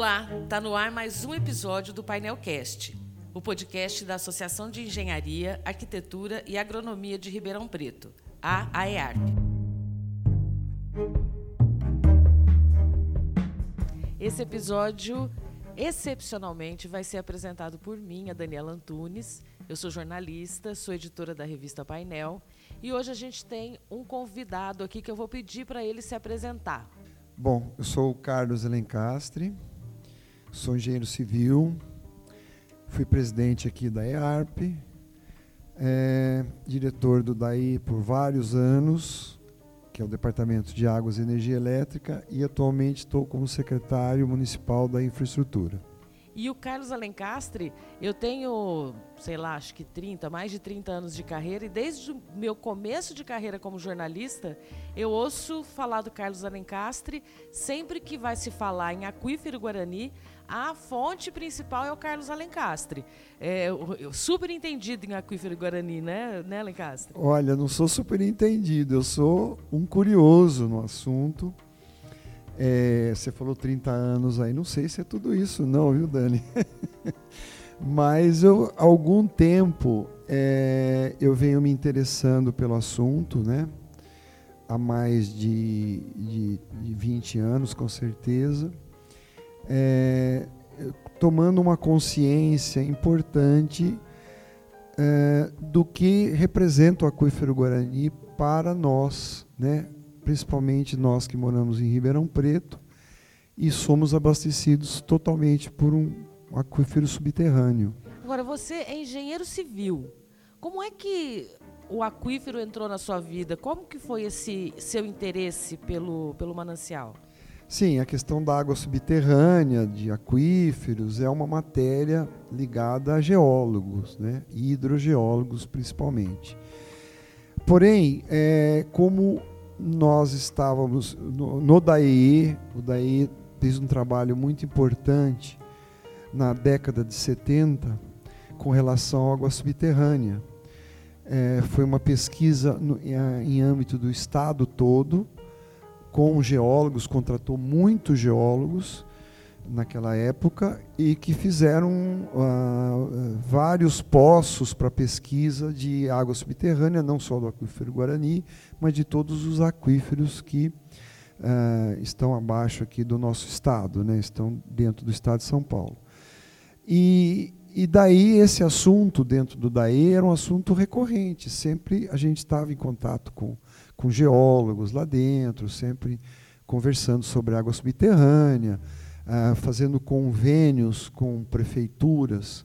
Olá, tá no ar mais um episódio do Painelcast, o podcast da Associação de Engenharia, Arquitetura e Agronomia de Ribeirão Preto, a AEARP. Esse episódio, excepcionalmente, vai ser apresentado por mim, a Daniela Antunes. Eu sou jornalista, sou editora da revista Painel e hoje a gente tem um convidado aqui que eu vou pedir para ele se apresentar. Bom, eu sou o Carlos Elencastre, sou engenheiro civil, fui presidente aqui da EARP, é, diretor do DAI por vários anos, que é o Departamento de Águas e Energia Elétrica, e atualmente estou como secretário municipal da infraestrutura. E o Carlos Alencastre, eu tenho, sei lá, acho que 30, mais de 30 anos de carreira, e desde o meu começo de carreira como jornalista, eu ouço falar do Carlos Alencastre, sempre que vai se falar em aquífero Guarani, a fonte principal é o Carlos Alencastre. É, super entendido em aquífero Guarani, né, né Alencastre? Olha, não sou super entendido, eu sou um curioso no assunto. É, você falou 30 anos aí, não sei se é tudo isso, não, viu, Dani? Mas eu, há algum tempo é, eu venho me interessando pelo assunto, né? Há mais de, de, de 20 anos, com certeza. É, tomando uma consciência importante é, do que representa o aquífero Guarani para nós, né? principalmente nós que moramos em Ribeirão Preto, e somos abastecidos totalmente por um aquífero subterrâneo. Agora, você é engenheiro civil. Como é que o aquífero entrou na sua vida? Como que foi esse seu interesse pelo, pelo manancial? Sim, a questão da água subterrânea, de aquíferos, é uma matéria ligada a geólogos, né? hidrogeólogos principalmente. Porém, é, como nós estávamos no, no DAE, o DAE fez um trabalho muito importante na década de 70 com relação à água subterrânea. É, foi uma pesquisa no, em, em âmbito do estado todo, com geólogos, contratou muitos geólogos naquela época e que fizeram uh, vários poços para pesquisa de água subterrânea, não só do aquífero Guarani, mas de todos os aquíferos que uh, estão abaixo aqui do nosso estado, né, estão dentro do estado de São Paulo. E, e daí esse assunto dentro do DAE era um assunto recorrente, sempre a gente estava em contato com, com geólogos lá dentro, sempre conversando sobre água subterrânea, uh, fazendo convênios com prefeituras,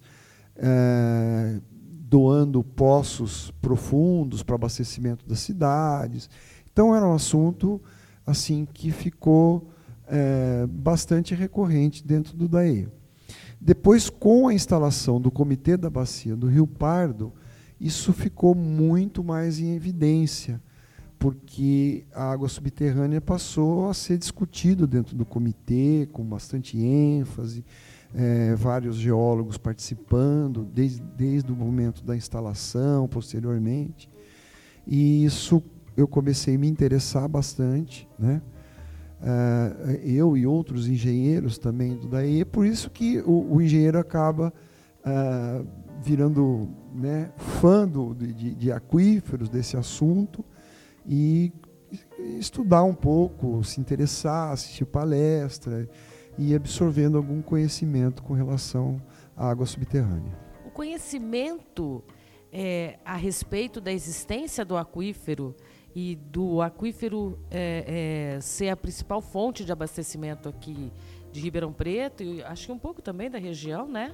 uh, doando poços profundos para abastecimento das cidades. Então era um assunto assim que ficou uh, bastante recorrente dentro do DAE. Depois, com a instalação do Comitê da Bacia do Rio Pardo, isso ficou muito mais em evidência porque a água subterrânea passou a ser discutido dentro do comitê com bastante ênfase, é, vários geólogos participando desde, desde o momento da instalação, posteriormente, e isso eu comecei a me interessar bastante, né? Uh, eu e outros engenheiros também do DAE, por isso que o, o engenheiro acaba uh, virando né, fã do, de, de aquíferos, desse assunto, e estudar um pouco, se interessar, assistir palestra e absorvendo algum conhecimento com relação à água subterrânea. O conhecimento é, a respeito da existência do aquífero e do aquífero é, é, ser a principal fonte de abastecimento aqui de Ribeirão Preto e acho que um pouco também da região, né?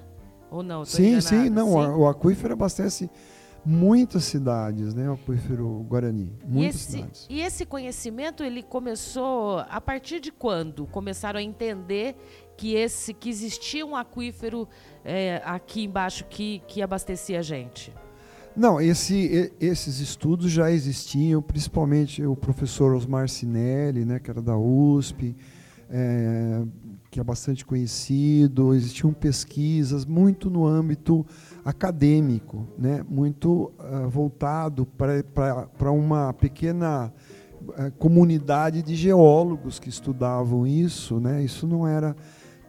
Ou não? Sim, enganada? sim, não. Sim. O aquífero abastece muitas cidades, né, o aquífero Guarani, muitas e esse, cidades. E esse conhecimento ele começou a partir de quando começaram a entender que esse que existia um aquífero é, aqui embaixo que, que abastecia a gente? Não, esse, esses estudos já existiam, principalmente o professor Osmar Sinelli, né, que era da USP, é, que é bastante conhecido, existiam pesquisas muito no âmbito acadêmico, né? muito uh, voltado para uma pequena uh, comunidade de geólogos que estudavam isso. Né? Isso não era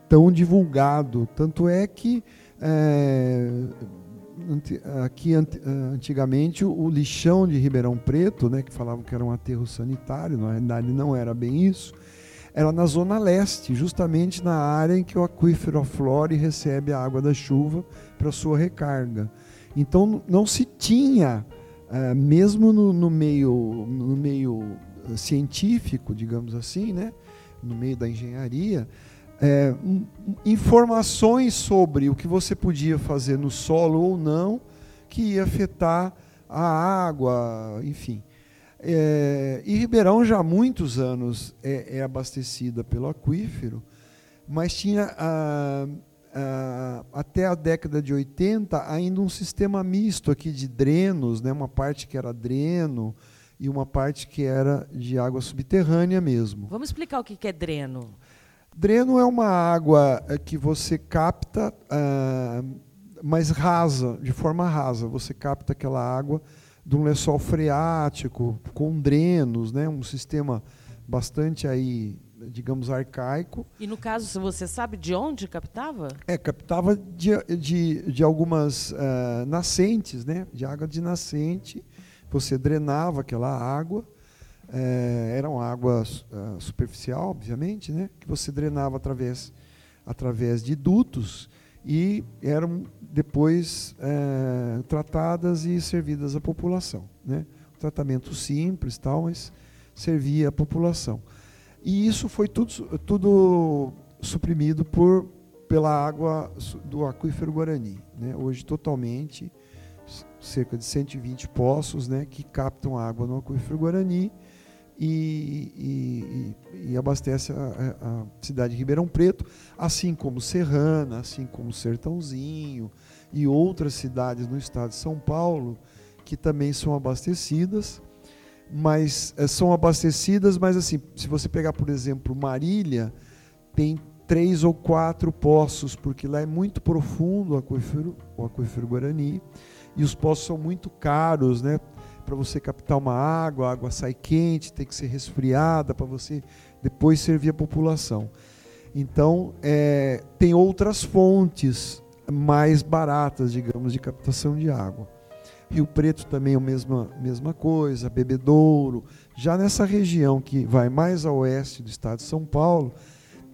tão divulgado. Tanto é que é, aqui antigamente o lixão de Ribeirão Preto, né, que falavam que era um aterro sanitário, na realidade não era bem isso, era na zona leste, justamente na área em que o aquífero aflora e recebe a água da chuva para sua recarga. Então não se tinha, uh, mesmo no, no, meio, no meio científico, digamos assim, né, no meio da engenharia, é, informações sobre o que você podia fazer no solo ou não, que ia afetar a água, enfim. É, e Ribeirão já há muitos anos é, é abastecida pelo aquífero, mas tinha ah, ah, até a década de 80 ainda um sistema misto aqui de drenos, né, uma parte que era dreno e uma parte que era de água subterrânea mesmo. Vamos explicar o que é dreno. Dreno é uma água eh, que você capta, ah, mas rasa, de forma rasa. Você capta aquela água de um lençol freático, com drenos, né? um sistema bastante aí, digamos, arcaico. E no caso, você sabe de onde captava? É, captava de, de, de algumas uh, nascentes, né? de água de nascente. Você drenava aquela água, é, era uma água uh, superficial, obviamente, né? que você drenava através, através de dutos e eram depois é, tratadas e servidas à população. Né? Um tratamento simples, tal, mas servia à população. E isso foi tudo, tudo suprimido por, pela água do aquífero Guarani. Né? Hoje, totalmente, cerca de 120 poços né, que captam água no aquífero Guarani e, e, e abastece a, a, cidade de Ribeirão Preto, assim como Serrana, assim como Sertãozinho e outras cidades no estado de São Paulo que também são abastecidas, mas é, são abastecidas, mas assim, se você pegar por exemplo Marília, tem três ou quatro poços, porque lá é muito profundo o aquífero, o aquífero Guarani, e os poços são muito caros, né? Para você captar uma água, a água sai quente, tem que ser resfriada para você depois servir a população. Então, é, tem outras fontes mais baratas, digamos, de captação de água. Rio Preto também é a mesma, mesma coisa, Bebedouro. Já nessa região que vai mais a oeste do estado de São Paulo,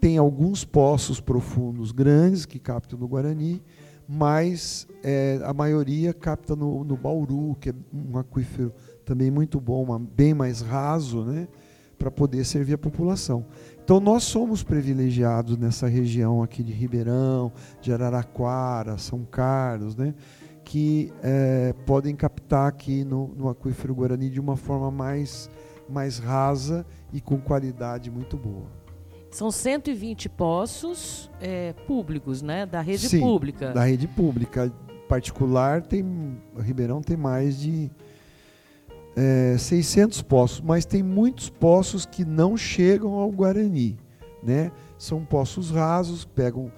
tem alguns poços profundos grandes que captam no Guarani, mas é, a maioria capta no, no Bauru, que é um aquífero também muito bom, uma, bem mais raso, né, para poder servir a população. Então nós somos privilegiados nessa região aqui de Ribeirão, de Araraquara, São Carlos, né, que é, podem captar aqui no, no aquífero Guarani de uma forma mais, mais rasa e com qualidade muito boa. São 120 poços é, públicos, né? Da rede Sim, pública. Da rede pública. Particular, tem, Ribeirão tem mais de é, 600 poços, mas tem muitos poços que não chegam ao Guarani. Né? São poços rasos, pegam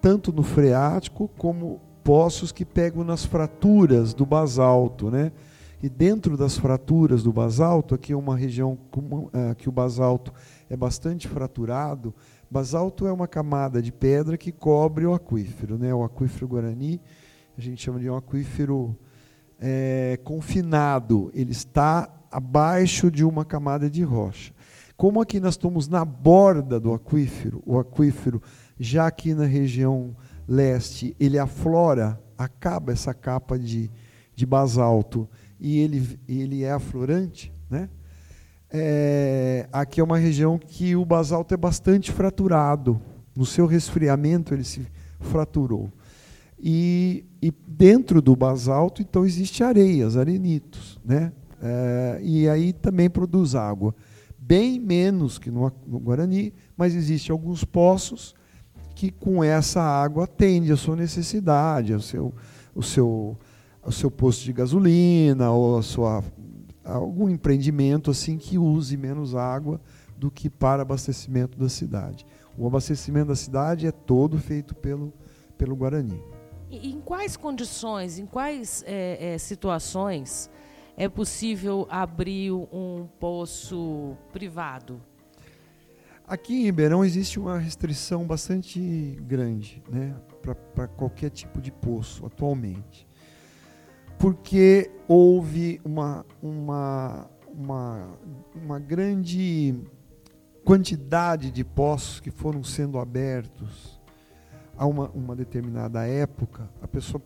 tanto no freático como poços que pegam nas fraturas do basalto. Né? E dentro das fraturas do basalto, aqui é uma região uh, que o basalto é bastante fraturado. Basalto é uma camada de pedra que cobre o aquífero, né? O aquífero Guarani, a gente chama de um aquífero é, confinado. Ele está abaixo de uma camada de rocha. Como aqui nós estamos na borda do aquífero, o aquífero já aqui na região leste, ele aflora, acaba essa capa de, de basalto e ele, ele é aflorante, né? é, aqui é uma região que o basalto é bastante fraturado. No seu resfriamento ele se fraturou. E, e dentro do basalto, então, existe areias, arenitos. Né? É, e aí também produz água. Bem menos que no, no Guarani, mas existem alguns poços que com essa água atende a sua necessidade, o seu, o seu, o seu posto de gasolina, ou a sua algum empreendimento assim que use menos água do que para abastecimento da cidade. O abastecimento da cidade é todo feito pelo, pelo Guarani. E em quais condições, em quais é, é, situações é possível abrir um poço privado? Aqui em Ribeirão existe uma restrição bastante grande né, para qualquer tipo de poço atualmente. Porque houve uma, uma, uma, uma grande quantidade de poços que foram sendo abertos a uma, uma determinada época. A pessoa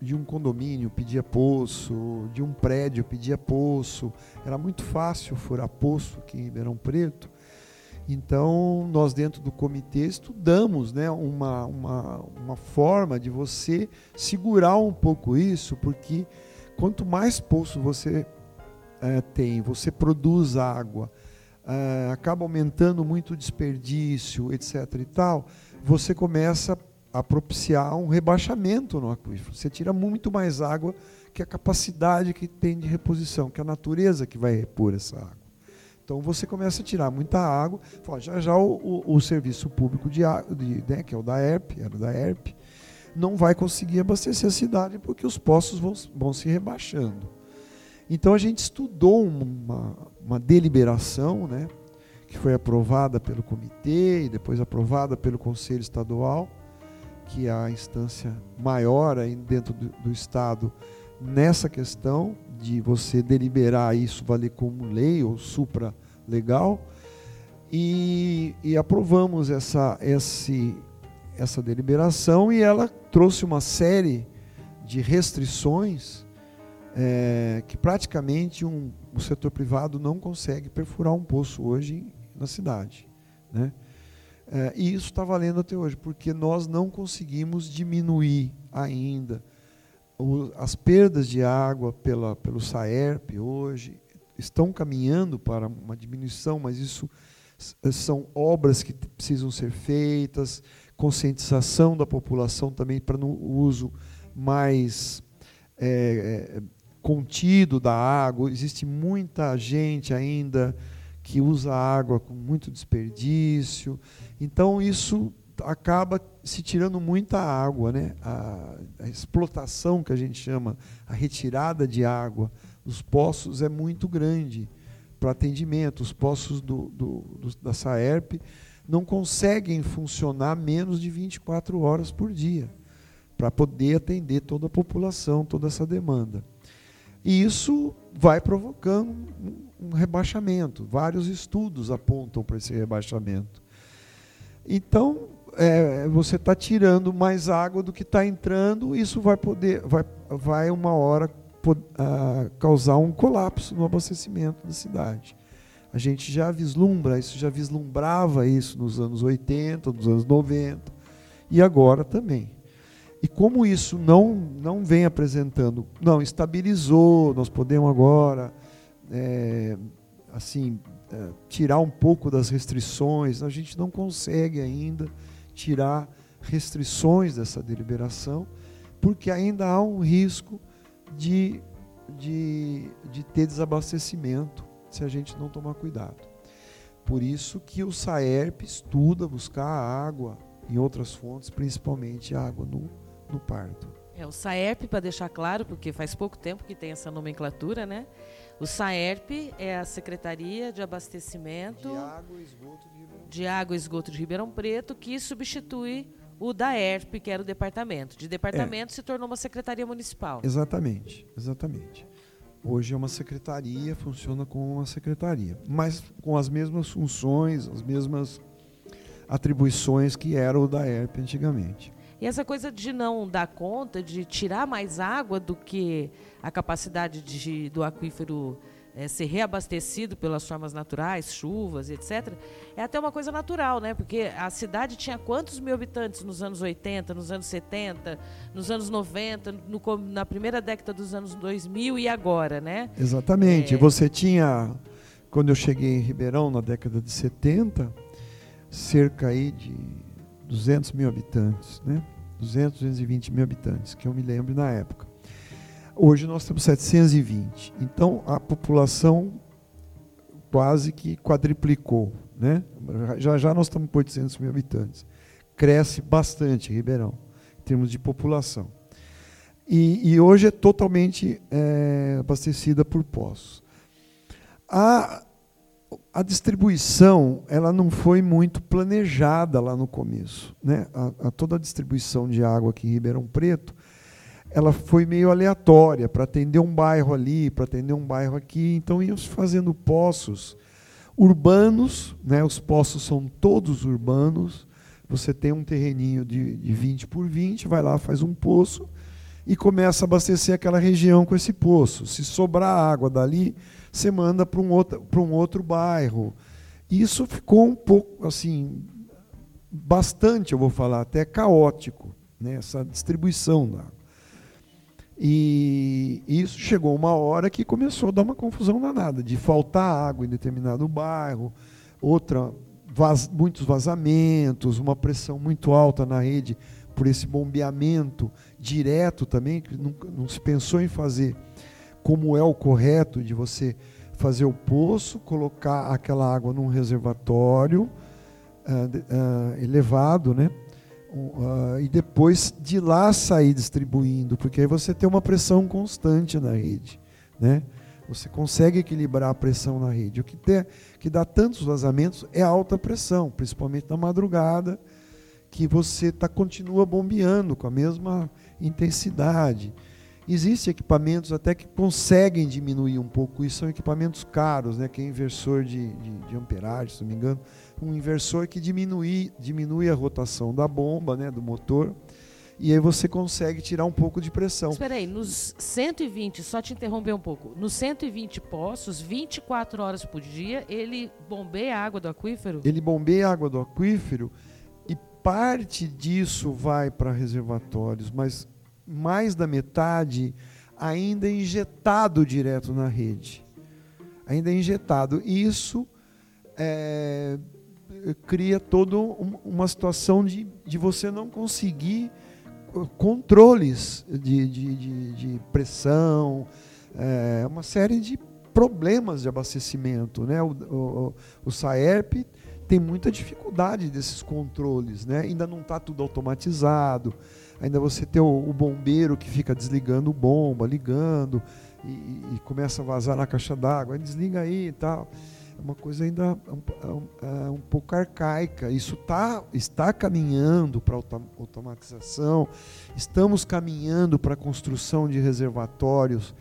de um condomínio pedia poço, de um prédio pedia poço. Era muito fácil furar poço aqui em Ribeirão Preto. Então, nós dentro do comitê estudamos né, uma, uma, uma forma de você segurar um pouco isso, porque quanto mais poço você é, tem, você produz água, é, acaba aumentando muito o desperdício, etc. e tal, você começa a propiciar um rebaixamento no aquífero. Você tira muito mais água que a capacidade que tem de reposição, que a natureza que vai repor essa água. Então você começa a tirar muita água. Fala, já já o, o, o, serviço público de, de né, que é o da ERP, era da ERP, não vai conseguir abastecer a cidade porque os poços vão, vão se rebaixando. Então a gente estudou uma, uma deliberação, né, que foi aprovada pelo comitê e depois aprovada pelo Conselho Estadual, que é a instância maior aí dentro do, do Estado nessa questão de você deliberar isso valer como lei ou supra legal e, e aprovamos essa, esse, essa deliberação e ela trouxe uma série de restrições é, que praticamente um, o setor privado não consegue perfurar um poço hoje na cidade. Né? É, e isso está valendo até hoje, porque nós não conseguimos diminuir ainda o, as perdas de água pela, pelo SAERP hoje estão caminhando para uma diminuição, mas isso são obras que precisam ser feitas, conscientização da população também para no uso mais é, contido da água. Existe muita gente ainda que usa água com muito desperdício. Então isso acaba se tirando muita água, né? A, a, explotação que a gente chama, a retirada de água dos poços é muito grande para atendimento. Os poços do, do, do, da Saerp não conseguem funcionar menos de 24 horas por dia para poder atender toda a população, toda essa demanda. E isso vai provocando um rebaixamento. Vários estudos apontam para esse rebaixamento. Então, é, você está tirando mais água do que está entrando, isso vai poder, vai, vai uma hora uh, causar um colapso no abastecimento da cidade. A gente já vislumbra, isso já vislumbrava isso nos anos 80, nos anos 90 e agora também. E como isso não, não vem apresentando, não, estabilizou, nós podemos agora é, assim é, tirar um pouco das restrições, a gente não consegue ainda tirar restrições dessa deliberação, porque ainda há um risco de, de, de ter desabastecimento se a gente não tomar cuidado. Por isso que o SAERP estuda buscar água em outras fontes, principalmente água no, no parto. É, o SAERP, para deixar claro, porque faz pouco tempo que tem essa nomenclatura, né? O SAERP é a Secretaria de Abastecimento de Água e Esgoto de de água e esgoto de Ribeirão Preto, que substitui o da ERP, que era o departamento. De departamento é. se tornou uma secretaria municipal. Exatamente, exatamente. Hoje é uma secretaria, funciona como uma secretaria, mas com as mesmas funções, as mesmas atribuições que era o da ERP antigamente. E essa coisa de não dar conta, de tirar mais água do que a capacidade de, do aquífero é, ser reabastecido pelas formas naturais, chuvas, etc., é até uma coisa natural, né? Porque a cidade tinha quantos mil habitantes nos anos 80, nos anos 70, nos anos 90, no, na primeira década dos anos 2000 e agora, né? Exatamente. É... Você tinha, quando eu cheguei em Ribeirão, na década de 70, cerca aí de 200 mil habitantes, né? 200, 220 mil habitantes, que eu me lembro na época. Hoje nós temos 720. Então a população quase que quadriplicou, né? Já já nós estamos com 800 mil habitantes. Cresce bastante Ribeirão, em termos de população. E, e hoje é totalmente é, abastecida por poços. A, a distribuição ela não foi muito planejada lá no começo. Né? A, a toda a distribuição de água aqui em Ribeirão Preto ela foi meio aleatória para atender um bairro ali, para atender um bairro aqui. Então se fazendo poços urbanos, né? os poços são todos urbanos. Você tem um terreninho de, de 20 por 20, vai lá, faz um poço e começa a abastecer aquela região com esse poço. Se sobrar água dali, você manda para um outro, um outro bairro. Isso ficou um pouco assim, bastante, eu vou falar, até caótico, né? essa distribuição da água. E isso chegou uma hora que começou a dar uma confusão danada, de faltar água em determinado bairro, outra vaz, muitos vazamentos, uma pressão muito alta na rede por esse bombeamento direto também, que não, não se pensou em fazer como é o correto de você fazer o poço, colocar aquela água num reservatório uh, uh, elevado, né? Uh, e depois de lá sair distribuindo, porque aí você tem uma pressão constante na rede, né? Você consegue equilibrar a pressão na rede. O que, tem, que dá tantos vazamentos é alta pressão, principalmente na madrugada, que você tá, continua bombeando com a mesma intensidade. Existem equipamentos até que conseguem diminuir um pouco isso, são equipamentos caros, né, que é inversor de, de, de amperagem, se não me engano, um inversor que diminui, diminui a rotação da bomba, né, do motor, e aí você consegue tirar um pouco de pressão. Espera aí, nos 120, só te interromper um pouco, nos 120 poços, 24 horas por dia, ele bombeia a água do aquífero? Ele bombeia a água do aquífero e parte disso vai para reservatórios, mas mais da metade ainda é injetado direto na rede. Ainda é injetado. Isso é, cria toda uma situação de, de você não conseguir controles de, de, de, de pressão, é, uma série de problemas de abastecimento. Né? O, o, o SAERP tem muita dificuldade desses controles, né? ainda não está tudo automatizado ainda você tem o, o bombeiro que fica desligando bomba, ligando, e, e começa a vazar na caixa d'água, desliga aí e tal. É uma coisa ainda um, um, é um pouco arcaica. Isso tá, está caminhando para automatização, estamos caminhando para a construção de reservatórios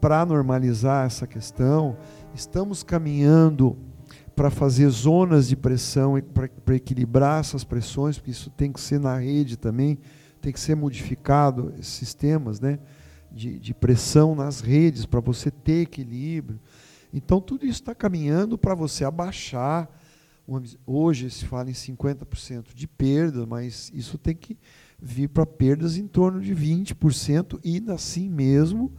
para normalizar essa questão, estamos caminhando para fazer zonas de pressão para equilibrar essas pressões, porque isso tem que ser na rede também tem que ser modificado esses sistemas né, de, de pressão nas redes para você ter equilíbrio. Então, tudo isso está caminhando para você abaixar. Hoje se fala em 50% de perda, mas isso tem que vir para perdas em torno de 20%, e assim mesmo.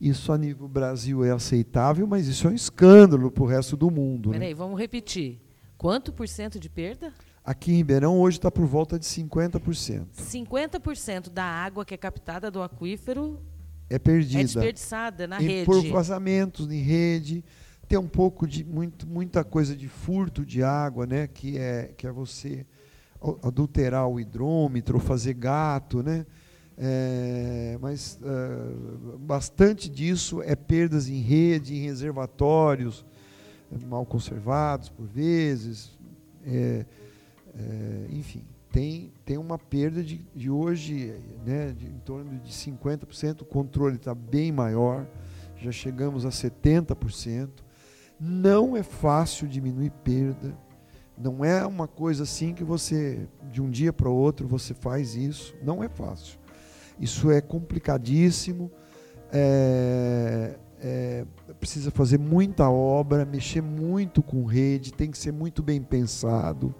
Isso a nível Brasil é aceitável, mas isso é um escândalo para o resto do mundo. Né? Peraí, né? vamos repetir. Quanto por cento de perda? Aqui em Ribeirão hoje está por volta de 50%. 50% da água que é captada do aquífero é perdida. É desperdiçada na e rede. Por vazamentos em rede. Tem um pouco de muito, muita coisa de furto de água, né? Que é, que é você adulterar o hidrômetro, fazer gato, né? É, mas uh, bastante disso é perdas em rede, em reservatórios mal conservados por vezes. É, é, enfim, tem, tem uma perda de, de hoje né, de, em torno de 50%, o controle está bem maior, já chegamos a 70%. Não é fácil diminuir perda, não é uma coisa assim que você, de um dia para o outro, você faz isso, não é fácil. Isso é complicadíssimo, é, é, precisa fazer muita obra, mexer muito com rede, tem que ser muito bem pensado.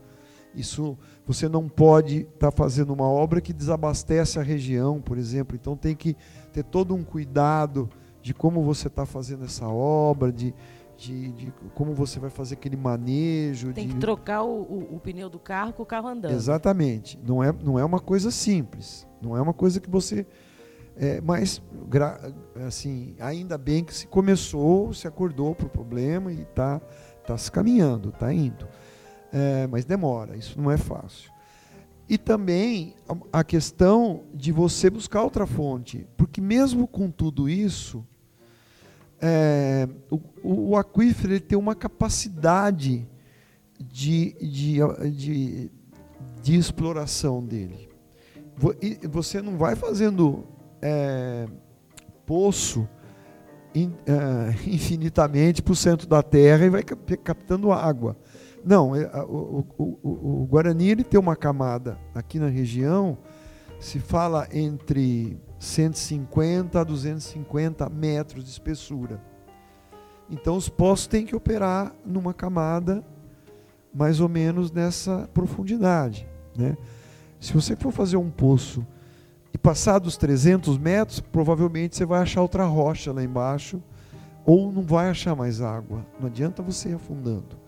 Isso você não pode estar tá fazendo uma obra que desabastece a região, por exemplo. Então tem que ter todo um cuidado de como você está fazendo essa obra, de, de, de, como você vai fazer aquele manejo. Tem de... que trocar o, o, o, pneu do carro com o carro andando. Exatamente. Não é, não é uma coisa simples. Não é uma coisa que você. É, mas, assim, ainda bem que se começou, se acordou para o problema e está tá se caminhando, está indo. É, mas demora, isso não é fácil. E também a questão de você buscar outra fonte, porque mesmo com tudo isso, é, o, o, aquífero ele tem uma capacidade de, de, de, de exploração dele. Você não vai fazendo é, poço in, é, infinitamente para o centro da terra e vai captando água. Não, é, o, o, o, o Guarani ele tem uma camada aqui na região, se fala entre 150 a 250 metros de espessura. Então os poços têm que operar numa camada mais ou menos nessa profundidade. Né? Se você for fazer um poço e passar dos 300 metros, provavelmente você vai achar outra rocha lá embaixo ou não vai achar mais água. Não adianta você ir afundando.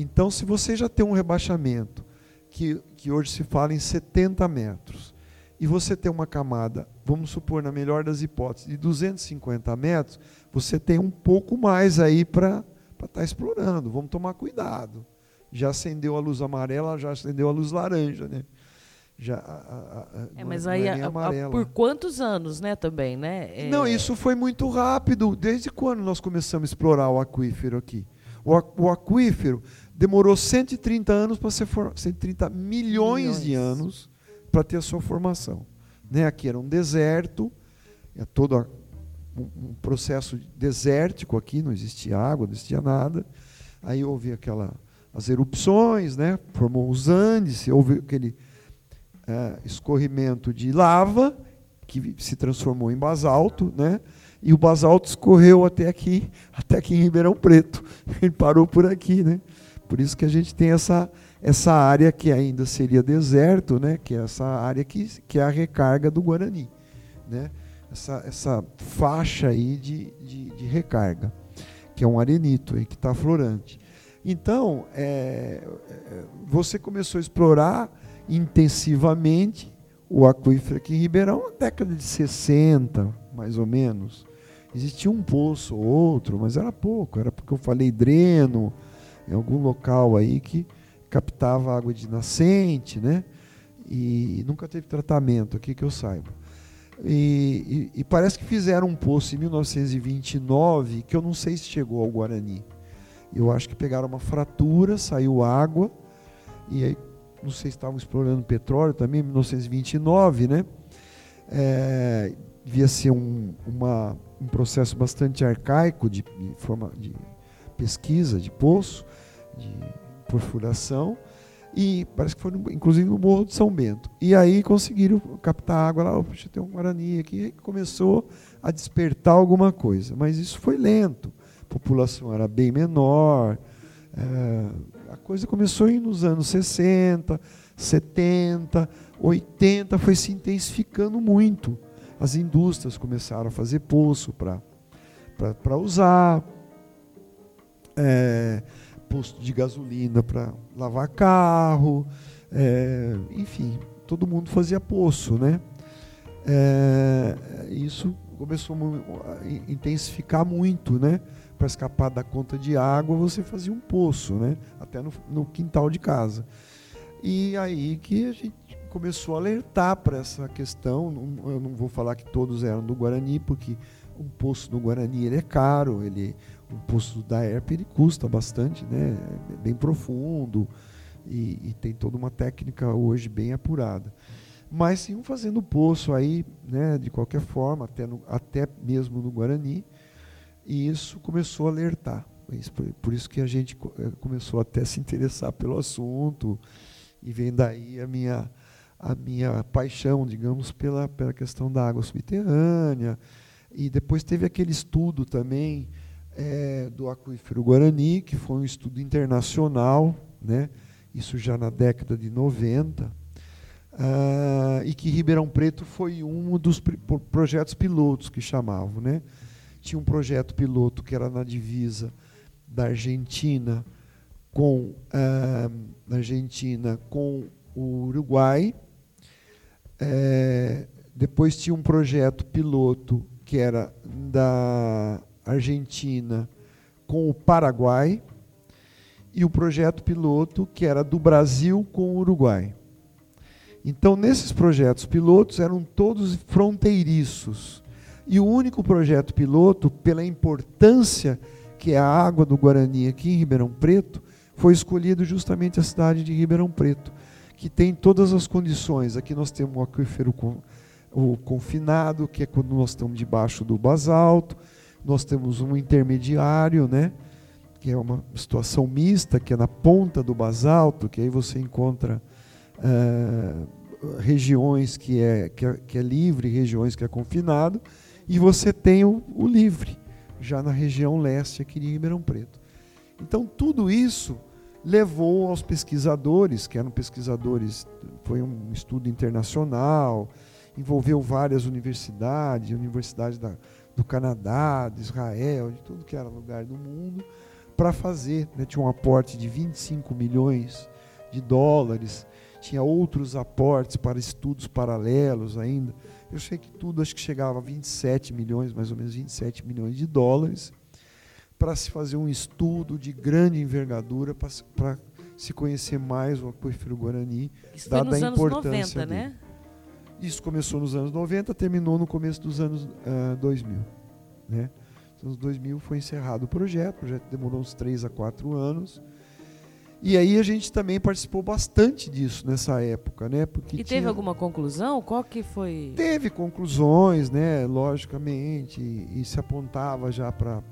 Então, se você já tem um rebaixamento, que, que hoje se fala em 70 metros, e você tem uma camada, vamos supor, na melhor das hipóteses, de 250 metros, você tem um pouco mais aí para estar tá explorando. Vamos tomar cuidado. Já acendeu a luz amarela, já acendeu a luz laranja, né? Já, a, a, a, é, mas aí é por quantos anos, né, também, né? É... Não, isso foi muito rápido. Desde quando nós começamos a explorar o aquífero aqui? O, o aquífero demorou 130 anos para ser for... 130 milhões, milhões. de anos para ter a sua formação. Né? Aqui era um deserto, é todo um processo desértico aqui, não existia água, não existia nada. Aí houve aquela as erupções, né? Formou os Andes, houve aquele é, escorrimento de lava que se transformou em basalto, né? E o basalto escorreu até aqui, até aqui em Ribeirão Preto. Ele parou por aqui, né? Por isso que a gente tem essa essa área que ainda seria deserto, né, que é essa área que, que é a recarga do Guarani. Né, essa, essa faixa aí de, de, de recarga, que é um arenito aí que está florante. Então, é, é, você começou a explorar intensivamente o aquífero aqui em Ribeirão na década de 60, mais ou menos. Existia um poço ou outro, mas era pouco, era porque eu falei dreno, em algum local aí que captava água de nascente, né? E nunca teve tratamento aqui que eu saiba. E, e, e, parece que fizeram um poço em 1929 que eu não sei se chegou ao Guarani. Eu acho que pegaram uma fratura, saiu água, e aí, não sei se estavam explorando petróleo também, em 1929, né? É, devia ser um, uma, um processo bastante arcaico de, de, forma, de pesquisa, de poço, de perfuração e parece que foi no, inclusive no Morro de São Bento. E aí conseguiram captar água lá, puxa, tem um Guarani aqui, e começou a despertar alguma coisa. Mas isso foi lento, a população era bem menor, é, a coisa começou nos anos 60, 70, 80, foi se intensificando muito. As indústrias começaram a fazer poço para usar. É, posto de gasolina para lavar carro, é, enfim, todo mundo fazia poço, né? É, isso começou a intensificar muito, né? Para escapar da conta de água, você fazia um poço, né? Até no, no quintal de casa. E aí que a gente começou a alertar para essa questão. Eu não vou falar que todos eram do Guarani, porque um poço no Guarani ele é caro, ele o poço da ERP ele custa bastante, né? É bem profundo e, e, tem toda uma técnica hoje bem apurada. Mas iam fazendo poço aí, né, de qualquer forma, até, no, até mesmo no Guarani, e isso começou a alertar. Por, por isso que a gente eh, começou até a se interessar pelo assunto, e vem daí a minha, a minha paixão, digamos, pela, pela questão da água subterrânea. E depois teve aquele estudo também é, do aquífero Guarani, que foi um estudo internacional, né? isso já na década de 90, ah, e que Ribeirão Preto foi um dos projetos pilotos que chamavam. Né? Tinha um projeto piloto que era na divisa da Argentina com ah, Argentina com o Uruguai. É, depois tinha um projeto piloto que era da Argentina com o Paraguai e o projeto piloto que era do Brasil com o Uruguai. Então, nesses projetos pilotos eram todos fronteiriços. E o único projeto piloto, pela importância que é a água do Guarani aqui em Ribeirão Preto, foi escolhido justamente a cidade de Ribeirão Preto, que tem todas as condições. Aqui nós temos o aquífero o confinado, que é quando nós estamos debaixo do basalto, nós temos um intermediário, né? que é uma situação mista, que é na ponta do basalto, que aí você encontra uh, regiões que é, que é, que, é, livre, regiões que é confinado, e você tem o, o livre, já na região leste aqui de Ribeirão Preto. Então tudo isso levou aos pesquisadores, que eram pesquisadores, foi um estudo internacional, envolveu várias universidades, universidades da, do Canadá, de Israel, de tudo que era lugar do mundo, para fazer. Né? Tinha um aporte de 25 milhões de dólares, tinha outros aportes para estudos paralelos ainda. Eu sei que tudo acho que chegava a 27 milhões, mais ou menos 27 milhões de dólares, para se fazer um estudo de grande envergadura para se conhecer mais o aquífero Guarani, Isso dada foi nos a importância anos 90, dele. né? Isso começou nos anos 90, terminou no começo dos anos uh, 2000, né? Nos 2000 foi encerrado o projeto, o projeto demorou uns 3 a 4 anos. E aí a gente também participou bastante disso nessa época, né? Porque e teve alguma conclusão? Qual que foi? Teve conclusões, né? Logicamente, e, e se apontava já para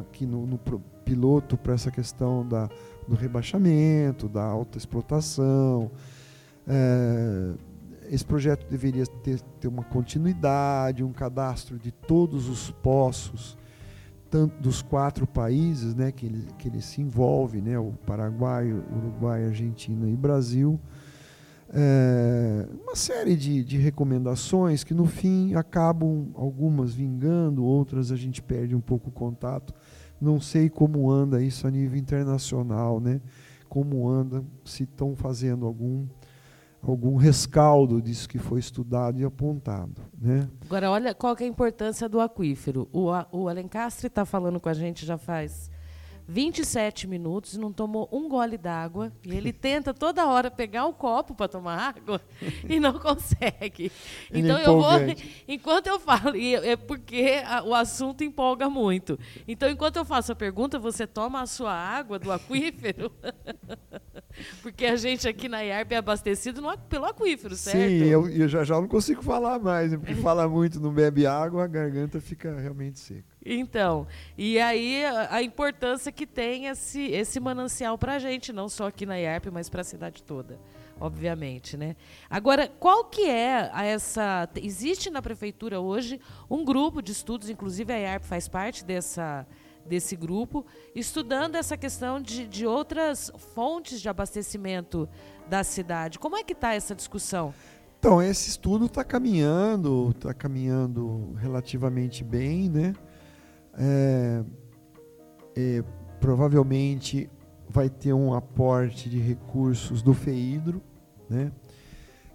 aqui no, no piloto para essa questão da, do rebaixamento, da alta explotação. É, esse projeto deveria ter, ter uma continuidade, um cadastro de todos os poços tanto dos quatro países né, que, ele, que ele se envolve, né, o Paraguai, Uruguai, Argentina e Brasil, é, uma série de, de recomendações que no fim acabam algumas vingando, outras a gente perde um pouco o contato. Não sei como anda isso a nível internacional, né? Como anda, se estão fazendo algum algum rescaldo disso que foi estudado e apontado. Né? Agora, olha qual é a importância do aquífero. O, o Alencastre está falando com a gente já faz 27 minutos e não tomou um gole d'água. E ele tenta toda hora pegar o copo para tomar água e não consegue. Então eu vou. Enquanto eu falo, e é porque a, o assunto empolga muito. Então, enquanto eu faço a pergunta, você toma a sua água do aquífero? Porque a gente aqui na IARP é abastecido no, pelo aquífero, certo? Sim, eu, eu já já não consigo falar mais, né? porque fala muito, não bebe água, a garganta fica realmente seca. Então, e aí a importância que tem esse, esse manancial para a gente, não só aqui na IARP, mas para a cidade toda, obviamente, né? Agora, qual que é essa... Existe na prefeitura hoje um grupo de estudos, inclusive a IARP faz parte dessa, desse grupo, estudando essa questão de, de outras fontes de abastecimento da cidade. Como é que está essa discussão? Então, esse estudo está caminhando, está caminhando relativamente bem, né? é, é, provavelmente vai ter um aporte de recursos do FEIDRO, né,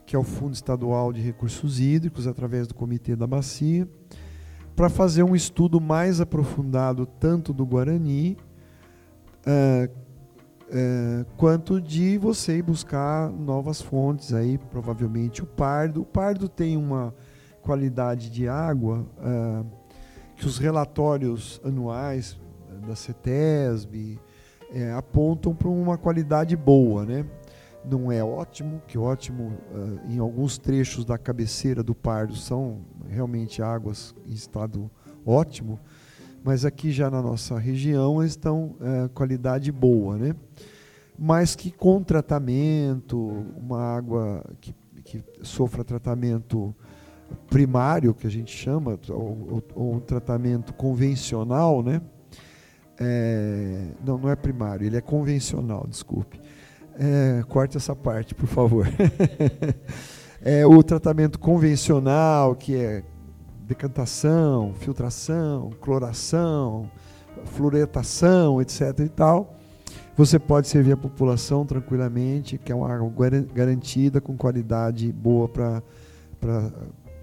que é o Fundo Estadual de Recursos Hídricos, através do Comitê da Bacia, para fazer um estudo mais aprofundado tanto do Guarani é, é, quanto de você buscar novas fontes aí, provavelmente o Pardo. O Pardo tem uma qualidade de água é, que os relatórios anuais da CETESB é, apontam para uma qualidade boa, né? Não é ótimo, que ótimo uh, em alguns trechos da cabeceira do Pardo são realmente águas em estado ótimo, mas aqui já na nossa região estão uh, qualidade boa, né? Mas que com tratamento, uma água que, que sofra tratamento primário, que a gente chama, ou, um tratamento convencional, né? É, não, não é primário, ele é convencional, desculpe. É, corte essa parte, por favor. é, o tratamento convencional, que é decantação, filtração, cloração, fluoretação, etc. e tal. Você pode servir a população tranquilamente, que é uma água garantida com qualidade boa para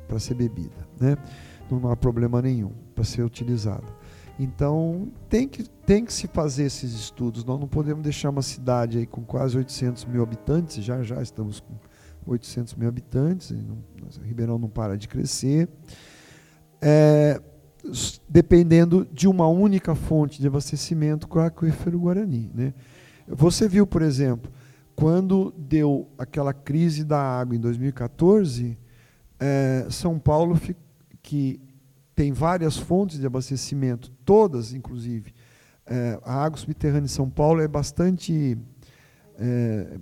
para ser bebida, né? Não há problema nenhum para ser utilizada. Então, tem que, tem que se fazer esses estudos. Nós não podemos deixar uma cidade aí com quase 800 mil habitantes, já já estamos com 800 mil habitantes, não, Ribeirão não para de crescer. é, dependendo de uma única fonte de abastecimento com o aquífero Guarani. Né? Você viu, por exemplo, quando deu aquela crise da água em 2014, é, São Paulo, que tem várias fontes de abastecimento, todas, inclusive, é, a água subterrânea de São Paulo é bastante é,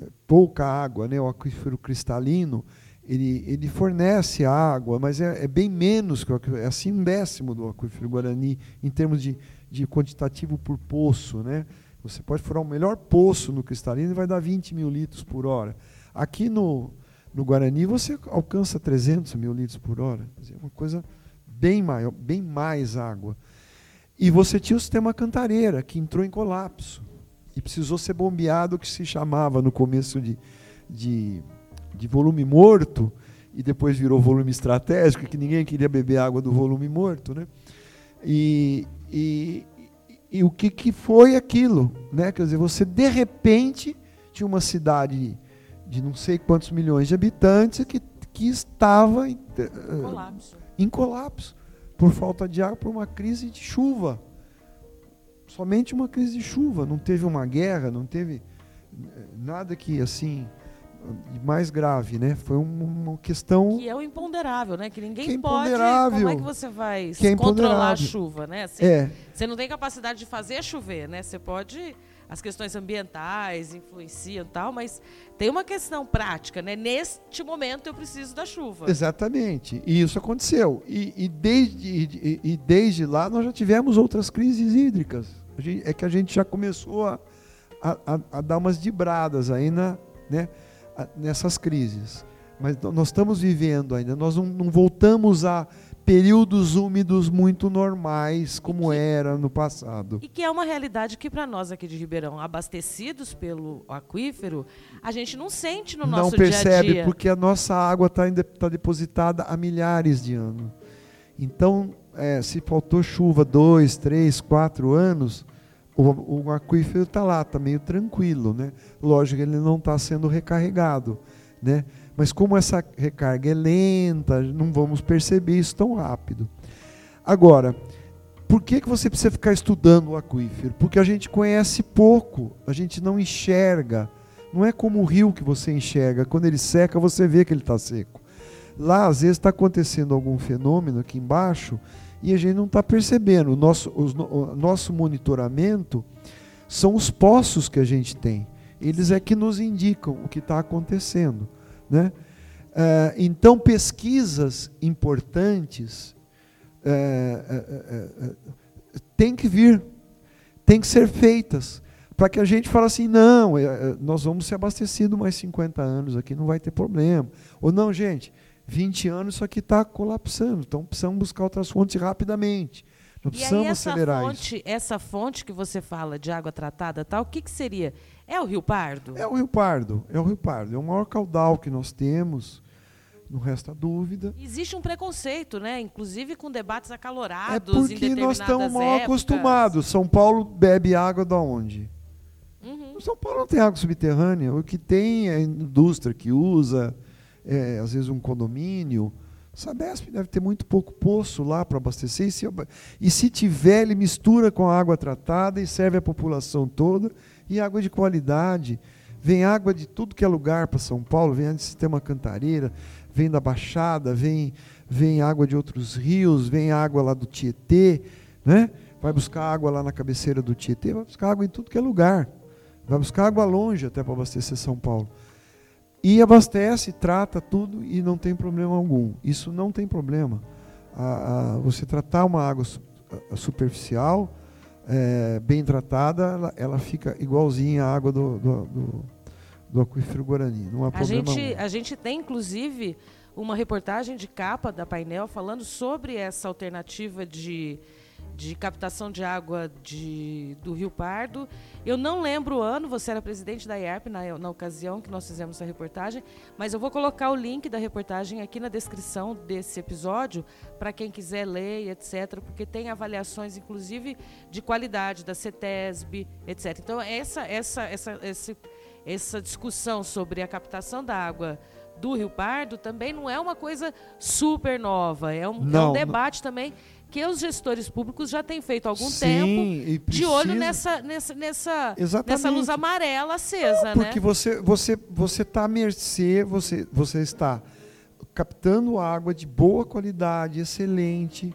é pouca água, né? o aquífero cristalino, ele, ele fornece água, mas é, é bem menos, que o, é assim um décimo do aquífero Guarani, em termos de, de quantitativo por poço. Né? Você pode furar o melhor poço no cristalino e vai dar 20 mil litros por hora. Aqui no, no Guarani você alcança 300 mil litros por hora. É uma coisa bem maior, bem mais água. E você tinha o sistema Cantareira, que entrou em colapso. E precisou ser bombeado, que se chamava no começo de, de de volume morto e depois virou volume estratégico, que ninguém queria beber água do volume morto, né? E, e, e o que, que foi aquilo, né? Quer dizer, você de repente tinha uma cidade de não sei quantos milhões de habitantes que, que estava em, uh, colapso. em colapso por falta de água, por uma crise de chuva. Somente uma crise de chuva, não teve uma guerra, não teve eh, nada que assim mais grave, né? Foi uma questão que é o imponderável, né? Que ninguém que é pode. Como é que você vai que é controlar a chuva, né? Assim, é. Você não tem capacidade de fazer chover, né? Você pode as questões ambientais influenciam tal, mas tem uma questão prática, né? Neste momento eu preciso da chuva. Exatamente. E isso aconteceu. E, e desde, e, e, desde lá nós já tivemos outras crises hídricas. é que a gente já começou a, a, a dar umas dibradas aí na, né? nessas crises. Mas nós estamos vivendo ainda, nós não, não voltamos a períodos úmidos muito normais, como que, era no passado. E que é uma realidade que, para nós aqui de Ribeirão, abastecidos pelo aquífero, a gente não sente no nosso dia a dia. Não percebe, porque a nossa água está tá depositada há milhares de anos. Então, é, se faltou chuva dois, três, quatro anos, o, o aquífero está lá, está meio tranquilo, né? Lógico que ele não está sendo recarregado, né? Mas como essa recarga é lenta, não vamos perceber isso tão rápido. Agora, por que, que você precisa ficar estudando o aquífero? Porque a gente conhece pouco, a gente não enxerga. Não é como o rio que você enxerga. Quando ele seca, você vê que ele está seco. Lá, às vezes, está acontecendo algum fenômeno aqui embaixo e a gente não está percebendo. O nosso, o nosso monitoramento são os poços que a gente tem. Eles é que nos indicam o que está acontecendo. Né? É, então, pesquisas importantes é, é, têm que vir, têm que ser feitas, para que a gente fale assim, não, nós vamos ser abastecidos mais 50 anos aqui, não vai ter problema. Ou não, gente, 20 anos isso aqui está colapsando. Então precisamos buscar outras fontes rapidamente. Não precisamos e aí, essa acelerar fonte, isso. Essa fonte que você fala de água tratada, tal, o que, que seria? É o Rio Pardo? É o Rio Pardo. É o Rio Pardo. É o maior caudal que nós temos. Não resta dúvida. Existe um preconceito, né? Inclusive com debates acalorados. É porque nós estamos mal acostumados. São Paulo bebe água da onde? Uhum. São Paulo não tem água subterrânea. O que tem é a indústria que usa é, às vezes um condomínio. Sabesp deve ter muito pouco poço lá para abastecer. E se, e se tiver, ele mistura com a água tratada e serve a população toda. E água de qualidade. Vem água de tudo que é lugar para São Paulo, vem do sistema Cantareira, vem da Baixada, vem, vem água de outros rios, vem água lá do Tietê, né? vai buscar água lá na cabeceira do Tietê, vai buscar água em tudo que é lugar. Vai buscar água longe até para abastecer São Paulo. E abastece, trata tudo e não tem problema algum. Isso não tem problema. A, a, você tratar uma água superficial, é, bem tratada, ela, ela, fica igualzinha à água do, do, do, do aquífero Guarani. Não há a gente, a gente tem, inclusive, uma reportagem de capa da painel falando sobre essa alternativa de de captação de água de, do Rio Pardo. Eu não lembro o ano, você era presidente da IERP na, na ocasião que nós fizemos essa reportagem, mas eu vou colocar o link da reportagem aqui na descrição desse episódio para quem quiser ler, etc., porque tem avaliações, inclusive, de qualidade da CETESB, etc. Então, essa, essa, essa, essa, essa discussão sobre a captação da água do Rio Pardo também não é uma coisa super nova. É um, não, é um debate não. também que os gestores públicos já têm feito há algum Sim, tempo de olho nessa, nessa, nessa, nessa luz amarela acesa. Não, porque né? você você você está à mercê, você, você está captando água de boa qualidade, excelente,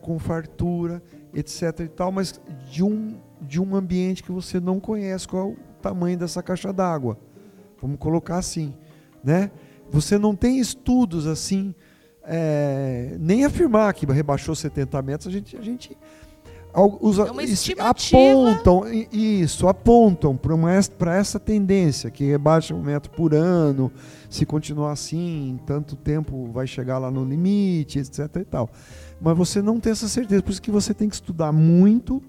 com fartura, etc. e tal, mas de um, de um ambiente que você não conhece qual é o tamanho dessa caixa d'água. Vamos colocar assim, né? Você não tem estudos assim, é, nem afirmar que rebaixou 70 metros, a gente, a gente os, é apontam isso, apontam para essa tendência que rebaixa um metro por ano, se continuar assim, tanto tempo vai chegar lá no limite, etc. e tal. Mas você não tem essa certeza, por isso que você tem que estudar muito,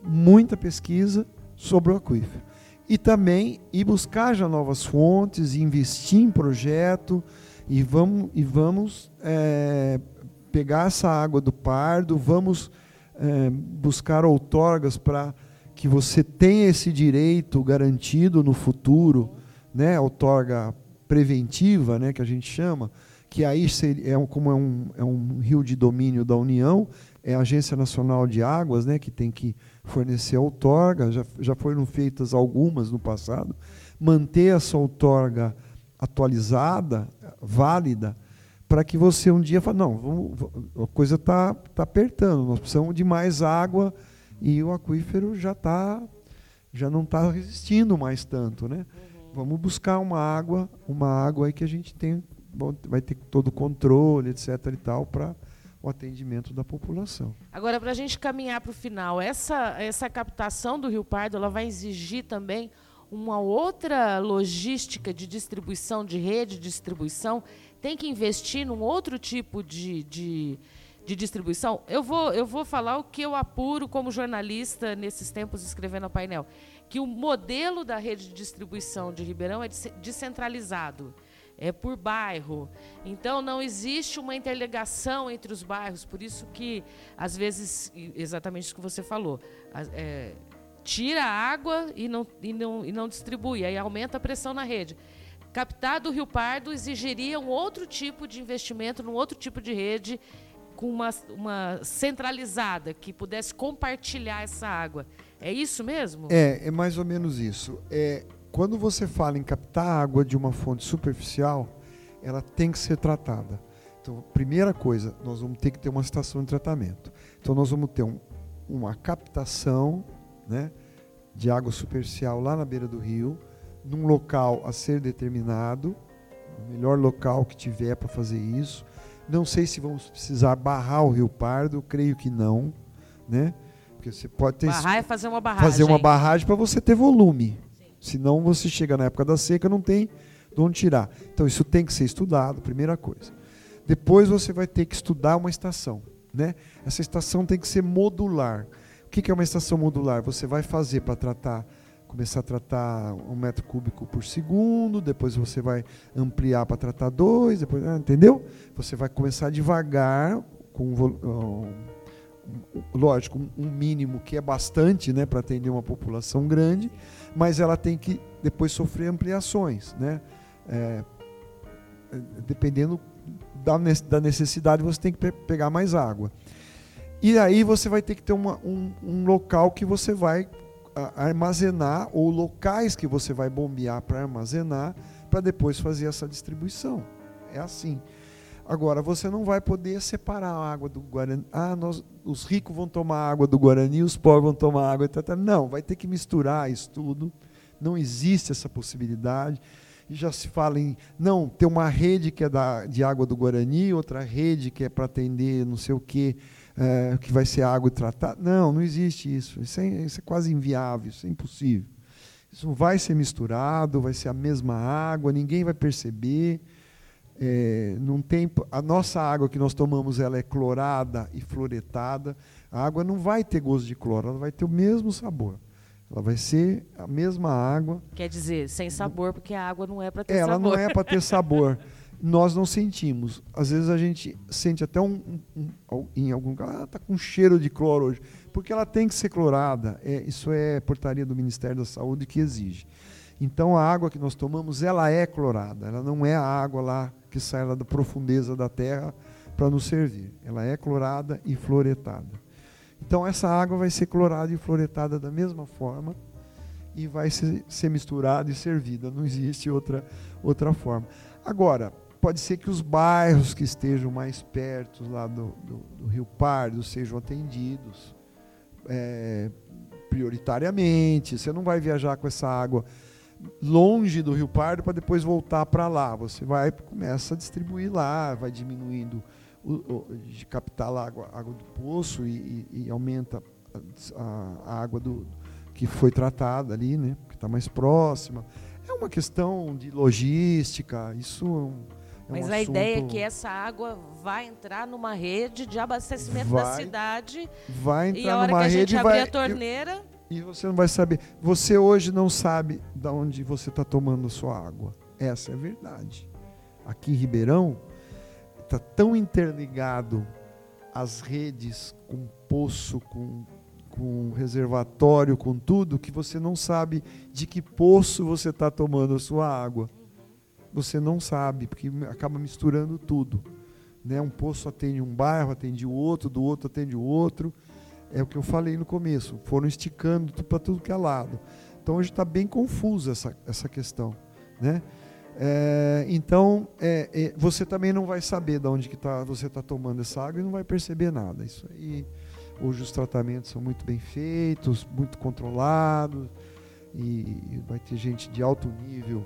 muita pesquisa sobre o aquífero. E também ir buscar já novas fontes, investir em projeto e vamos, e vamos é, pegar essa água do pardo, vamos é, buscar outorgas para que você tenha esse direito garantido no futuro, né, outorga preventiva, né, que a gente chama, que aí é como é um, é um rio de domínio da União, é a Agência Nacional de Águas, né, que tem que fornecer outorga, já, já foram feitas algumas no passado, manter essa outorga atualizada, válida, para que você um dia fale, não, vamos, a coisa está tá apertando, nós precisamos de mais água e o aquífero já tá, já não está resistindo mais tanto, né? Uhum. Vamos buscar uma água, uma água aí que a gente tem, vai ter todo o controle, etc. e tal, para o atendimento da população. Agora, para a gente caminhar para o final, essa, essa captação do Rio Pardo ela vai exigir também uma outra logística de distribuição, de rede de distribuição tem que investir num outro tipo de, de, de, distribuição. Eu vou, eu vou falar o que eu apuro como jornalista nesses tempos escrevendo ao painel. Que o modelo da rede de distribuição de Ribeirão é descentralizado. É por bairro. Então não existe uma interligação entre os bairros. Por isso que, às vezes, exatamente isso que você falou. É, tira a água e não, e, não, e não distribui, aí aumenta a pressão na rede. Captar do Rio Pardo exigiria um outro tipo de investimento, num outro tipo de rede, com uma, uma centralizada, que pudesse compartilhar essa água. É isso mesmo? É, é mais ou menos isso. É, quando você fala em captar água de uma fonte superficial, ela tem que ser tratada. Então, primeira coisa, nós vamos ter que ter uma estação de tratamento. Então, nós vamos ter um, uma captação né, de água superficial lá na beira do rio, num local a ser determinado, o melhor local que tiver para fazer isso. Não sei se vamos precisar barrar o Rio Pardo, creio que não, né? Porque você pode ter barrar é fazer uma barragem. Fazer uma barragem para você ter volume. Sim. Senão você chega na época da seca não tem de onde tirar. Então isso tem que ser estudado, primeira coisa. Depois você vai ter que estudar uma estação, né? Essa estação tem que ser modular. O que é uma estação modular? Você vai fazer para tratar começar a tratar um metro cúbico por segundo, depois você vai ampliar para tratar dois, depois, ah, entendeu? Você vai começar devagar, com lógico, um mínimo que é bastante né, para atender uma população grande, mas ela tem que depois sofrer ampliações. Né? É, dependendo da necessidade, você tem que pegar mais água. E aí você vai ter que ter uma, um, um local que você vai armazenar ou locais que você vai bombear para armazenar para depois fazer essa distribuição. É assim. Agora, você não vai poder separar a água do Guarani. Ah, nós, os ricos vão tomar água do Guarani, os pobres vão tomar água. Etc. Não, vai ter que misturar isso tudo. Não existe essa possibilidade. E já se fala em, não, ter uma rede que é da, de água do Guarani, outra rede que é para atender não sei o quê é, que vai ser água tratada. Não, não existe isso. Isso é, isso é quase inviável, isso é impossível. Isso vai ser misturado, vai ser a mesma água, ninguém vai perceber. É, não tem a nossa água que nós tomamos ela é clorada e fluoretada. A água não vai ter gosto de cloro, ela vai ter o mesmo sabor. Ela vai ser a mesma água. Quer dizer, sem sabor, porque a água não é para ter ela sabor. Ela não é para ter sabor. nós não sentimos. Às vezes a gente sente até um, um, um em algum caso, ah, está com cheiro de cloro hoje, porque ela tem que ser clorada. É, isso é portaria do Ministério da Saúde que exige. Então a água que nós tomamos, ela é clorada, ela não é a água lá que sai lá da profundeza da terra para nos servir. Ela é clorada e fluoretada. Então essa água vai ser clorada e fluoretada da mesma forma e vai ser, ser misturada e servida. Não existe outra, outra forma. Agora, pode ser que os bairros que estejam mais perto lá do, do, do Rio Pardo sejam atendidos é, prioritariamente. Você não vai viajar com essa água longe do Rio Pardo para depois voltar para lá. Você vai começa a distribuir lá, vai diminuindo o, o, de captar lá água, água do poço e, e, e aumenta a, a, água do, que foi tratada ali, né? Que está mais próxima. É uma questão de logística. Isso é um, Mas a assunto... ideia é que essa água vai entrar numa rede de abastecimento vai, da cidade. Vai entrar e a hora numa que a rede gente abrir vai, a torneira. E você não vai saber. Você hoje não sabe de onde você está tomando a sua água. Essa é a verdade. Aqui em Ribeirão está tão interligado as redes com poço, com, com reservatório, com tudo, que você não sabe de que poço você está tomando a sua água. Você não sabe, porque acaba misturando tudo. Né? Um poço atende um bairro, atende o outro, do outro atende o outro é o que eu falei no começo. Foram esticando para tudo que é lado. Então hoje está bem confusa essa, essa questão. Né? É, então é, é, você também não vai saber de onde que tá, você está tomando essa água e não vai perceber nada. Isso aí, hoje os tratamentos são muito bem feitos, muito controlados e vai ter gente de alto nível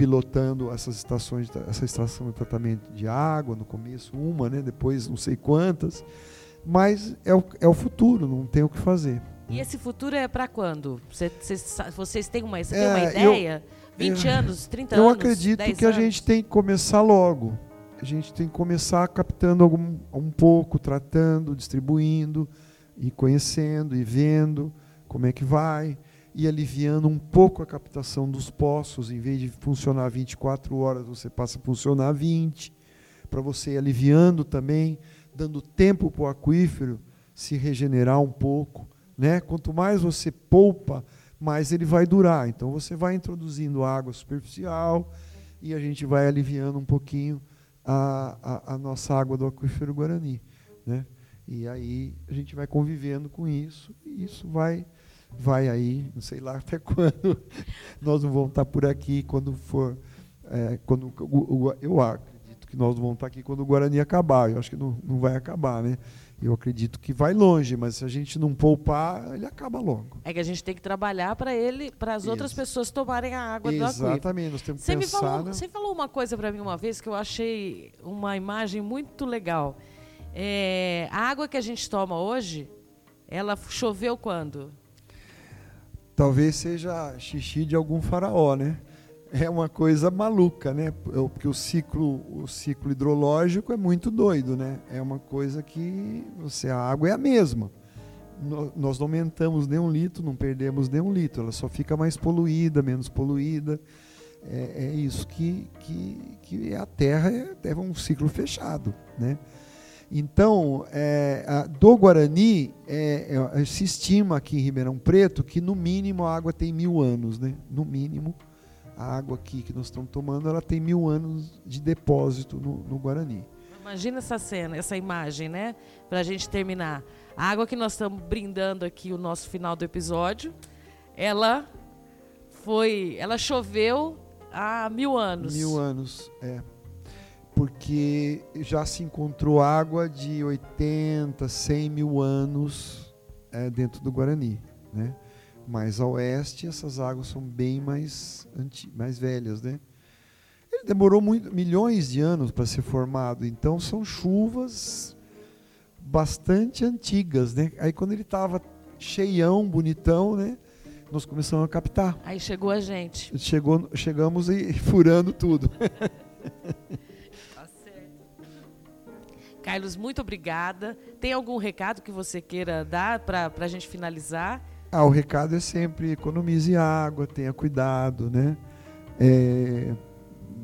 pilotando essas estações, essa estação de tratamento de água. No começo uma, né? depois não sei quantas mas é o, é o futuro, não tem o que fazer. E esse futuro é para quando? Vocês, vocês têm uma, você é, uma ideia? Eu, 20 eu, anos, 30 eu anos? Eu acredito que anos? a gente tem que começar logo. A gente tem que começar captando algum, um pouco, tratando, distribuindo, e conhecendo, e vendo como é que vai, e aliviando um pouco a captação dos poços. Em vez de funcionar 24 horas, você passa a funcionar 20, para você ir aliviando também dando tempo para o aquífero se regenerar um pouco. Né? Quanto mais você poupa, mais ele vai durar. Então você vai introduzindo água superficial e a gente vai aliviando um pouquinho a, a, a nossa água do aquífero Guarani. Né? E aí a gente vai convivendo com isso e isso vai vai aí, não sei lá até quando nós não vamos estar por aqui quando for é, quando o, o, eu que nós vamos estar aqui quando o Guarani acabar. Eu acho que não, não vai acabar, né? Eu acredito que vai longe, mas se a gente não poupar, ele acaba logo. É que a gente tem que trabalhar para ele, para as outras pessoas tomarem a água Exatamente, do. Exatamente, nós temos que você pensar... Me falou, Você falou uma coisa para mim uma vez que eu achei uma imagem muito legal. É, a água que a gente toma hoje, ela choveu quando? Talvez seja xixi de algum faraó, né? é uma coisa maluca, né? Porque o ciclo, o ciclo hidrológico é muito doido, né? É uma coisa que você a água é a mesma. Nós não aumentamos nem um litro, não perdemos nem um litro. Ela só fica mais poluída, menos poluída. É, é isso que, que, que a Terra é, é um ciclo fechado, né? Então, é, a, do Guarani, é, é, se estima aqui em Ribeirão Preto que no mínimo a água tem mil anos, né? No mínimo a água aqui que nós estamos tomando, ela tem mil anos de depósito no, no Guarani. Imagina essa cena, essa imagem, né? Para a gente terminar. A água que nós estamos brindando aqui, o nosso final do episódio, ela foi, ela choveu há mil anos. Mil anos, é. Porque já se encontrou água de 80, 100 mil anos é, dentro do Guarani, né? mais a oeste, essas águas são bem mais, mais velhas, né? Ele demorou muito, milhões de anos para ser formado, então são chuvas bastante antigas, né? Aí quando ele estava cheião, bonitão, né? Nós começamos a captar. Aí chegou a gente. Chegou, chegamos e furando tudo. Carlos, muito obrigada. Tem algum recado que você queira dar para a gente finalizar? Ah, o recado é sempre economize água, tenha cuidado, né? É,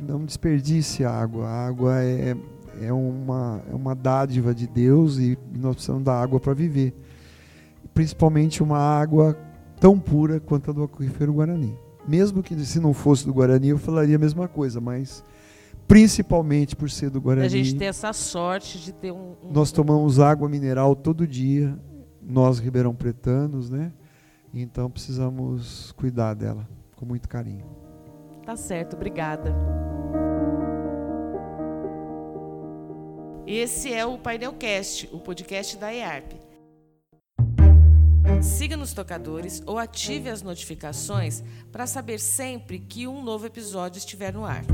não desperdice água. A água é, é, uma, é uma dádiva de Deus e nós precisamos da água para viver. Principalmente uma água tão pura quanto a do aquífero Guarani. Mesmo que se não fosse do Guarani, eu falaria a mesma coisa, mas principalmente por ser do Guarani. A gente tem essa sorte de ter um. um nós tomamos água mineral todo dia, nós ribeirão pretanos, né? Então precisamos cuidar dela com muito carinho. Tá certo, obrigada. Esse é o Painelcast, o podcast da EARP. Siga nos tocadores ou ative as notificações para saber sempre que um novo episódio estiver no ar.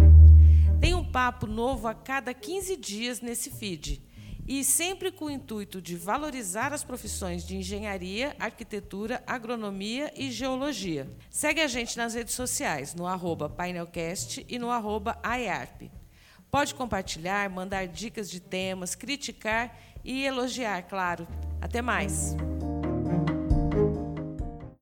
Tem um papo novo a cada 15 dias nesse feed e sempre com o intuito de valorizar as profissões de engenharia, arquitetura, agronomia e geologia. Segue a gente nas redes sociais, no arroba painelcast e no arroba IARP. Pode compartilhar, mandar dicas de temas, criticar e elogiar, claro. Até mais!